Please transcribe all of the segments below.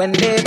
when they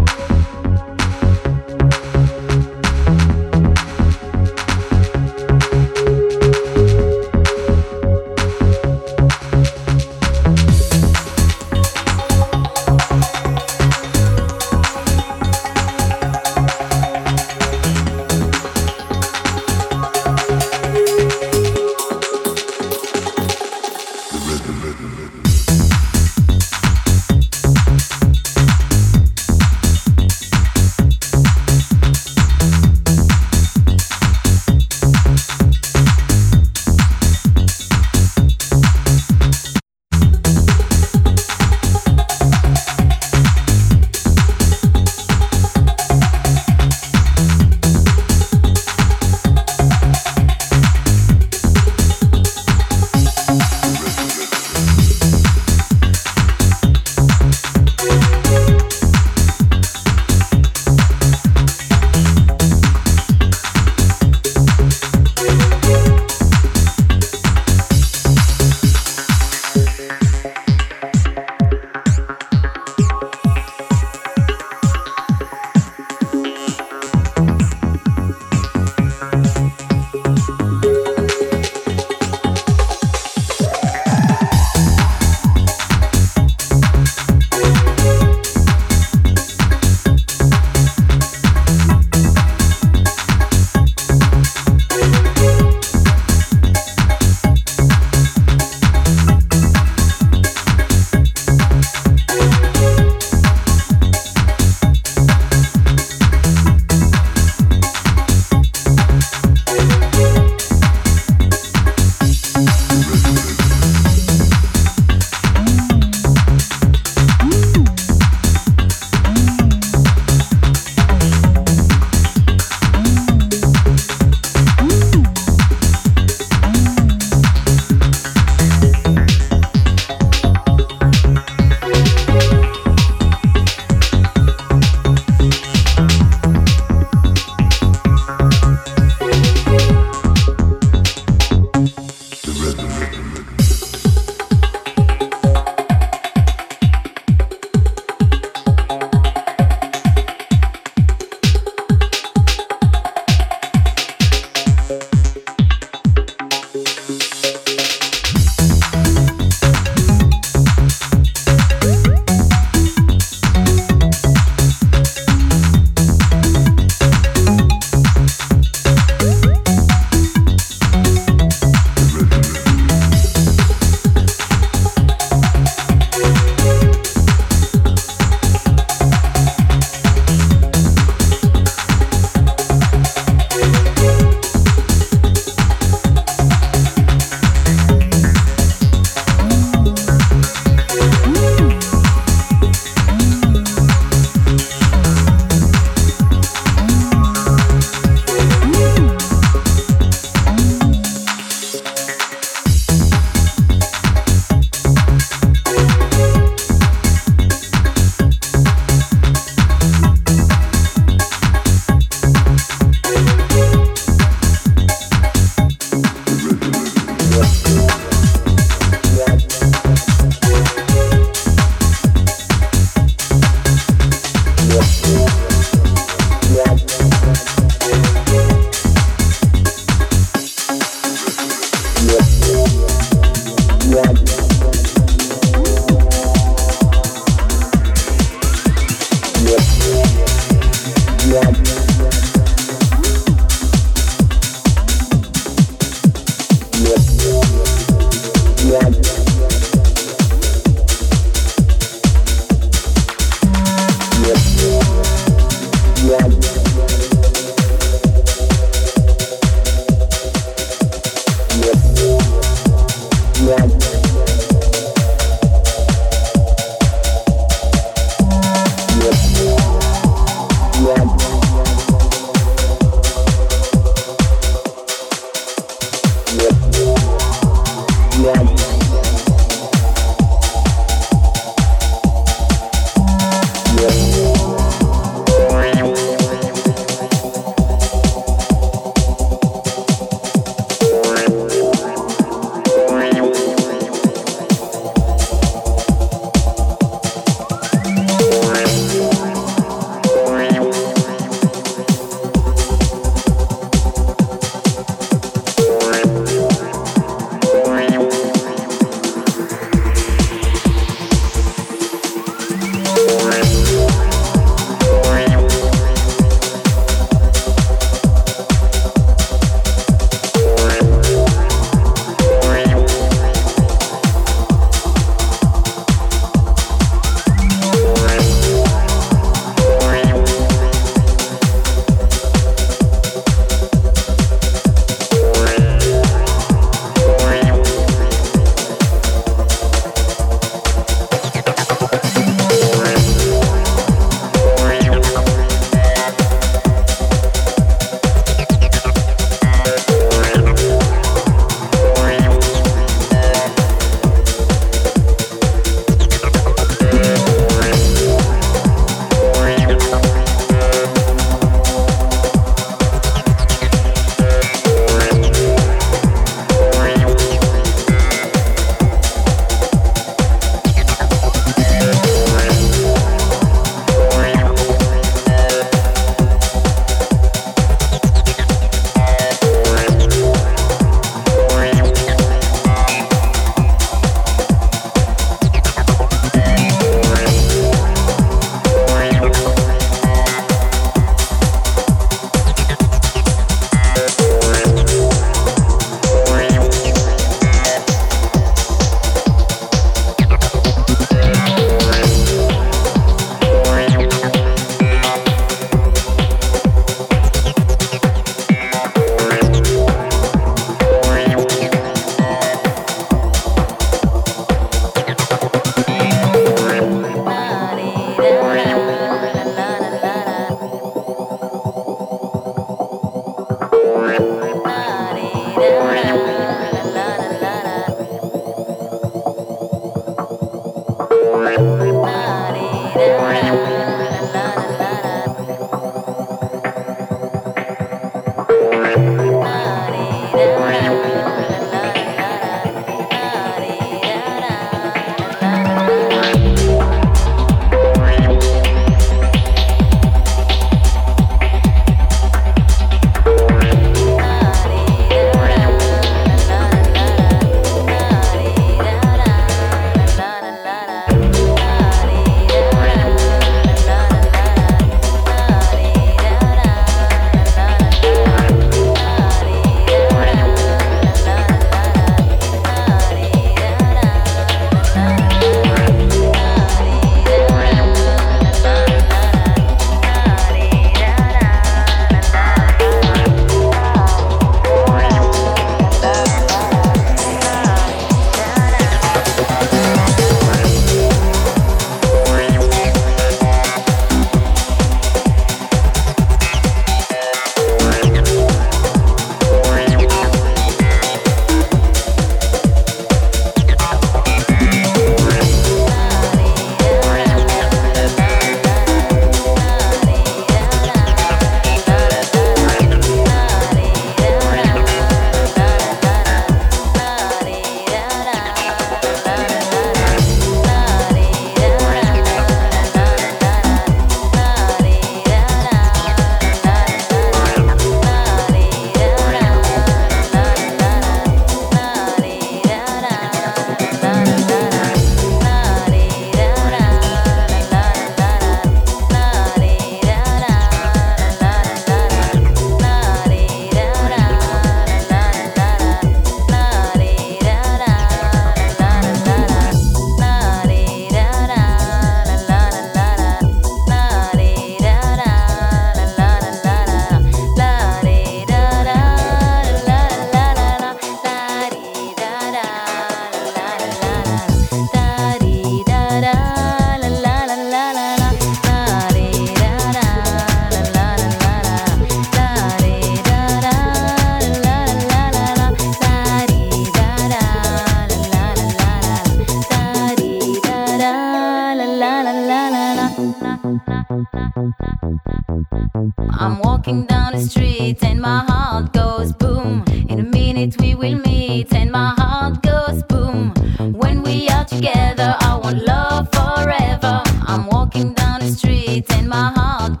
I'm walking down the street and my heart goes boom. In a minute we will meet and my heart goes boom. When we are together, I want love forever. I'm walking down the street and my heart